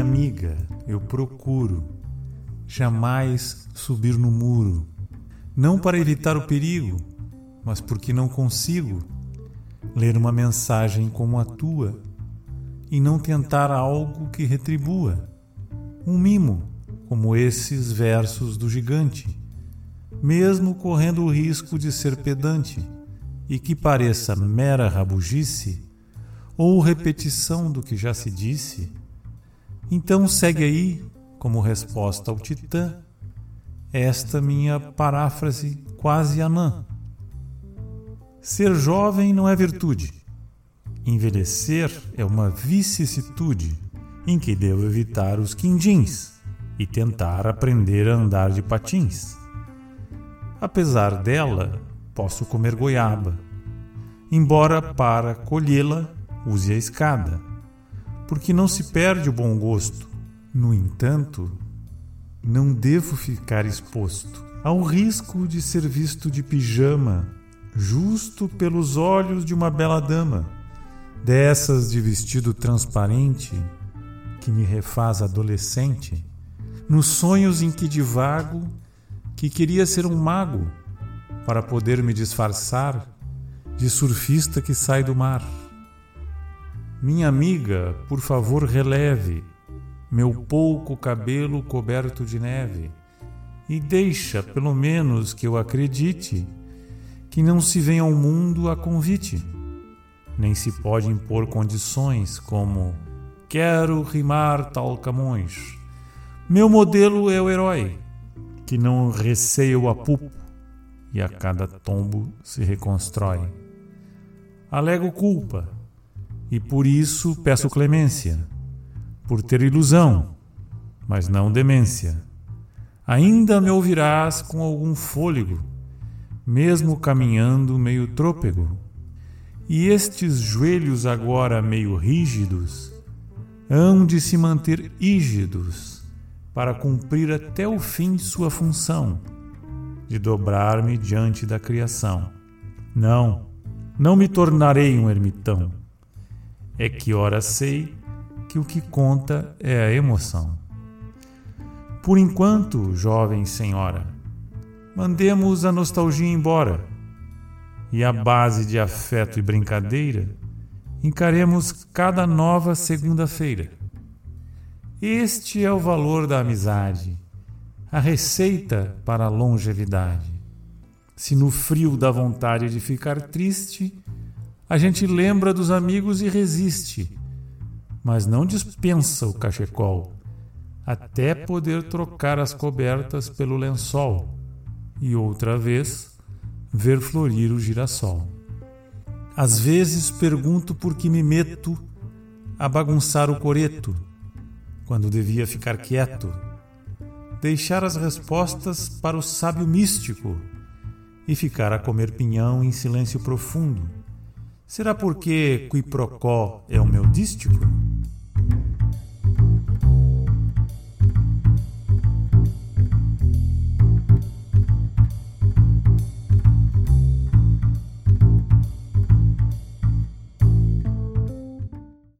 Amiga, eu procuro jamais subir no muro, não para evitar o perigo, mas porque não consigo ler uma mensagem como a tua e não tentar algo que retribua. Um mimo, como esses versos do gigante, mesmo correndo o risco de ser pedante e que pareça mera rabugice ou repetição do que já se disse, então segue aí, como resposta ao Titã, esta minha paráfrase quase anã. Ser jovem não é virtude. Envelhecer é uma vicissitude em que devo evitar os quindins e tentar aprender a andar de patins. Apesar dela, posso comer goiaba, embora para colhê-la use a escada, porque não se perde o bom gosto. No entanto, não devo ficar exposto ao risco de ser visto de pijama, justo pelos olhos de uma bela dama, dessas de vestido transparente que me refaz adolescente, nos sonhos em que divago que queria ser um mago para poder me disfarçar de surfista que sai do mar. Minha amiga, por favor, releve meu pouco cabelo coberto de neve e deixa, pelo menos, que eu acredite que não se vem ao mundo a convite, nem se pode impor condições como quero rimar tal Camões. Meu modelo é o herói, que não receia o apupo e a cada tombo se reconstrói. Alego culpa e por isso peço clemência, por ter ilusão, mas não demência. Ainda me ouvirás com algum fôlego, mesmo caminhando meio trôpego. E estes joelhos agora meio rígidos hão de se manter rígidos para cumprir até o fim sua função, de dobrar-me diante da criação. Não, não me tornarei um ermitão. É que ora sei que o que conta é a emoção. Por enquanto, jovem senhora, mandemos a nostalgia embora e à base de afeto e brincadeira encaremos cada nova segunda-feira. Este é o valor da amizade, a receita para a longevidade. Se no frio dá vontade de ficar triste, a gente lembra dos amigos e resiste, mas não dispensa o cachecol, até poder trocar as cobertas pelo lençol e outra vez ver florir o girassol. Às vezes pergunto por que me meto a bagunçar o coreto quando devia ficar quieto, deixar as respostas para o sábio místico e ficar a comer pinhão em silêncio profundo. Será porque quiprocó é o meu dístico?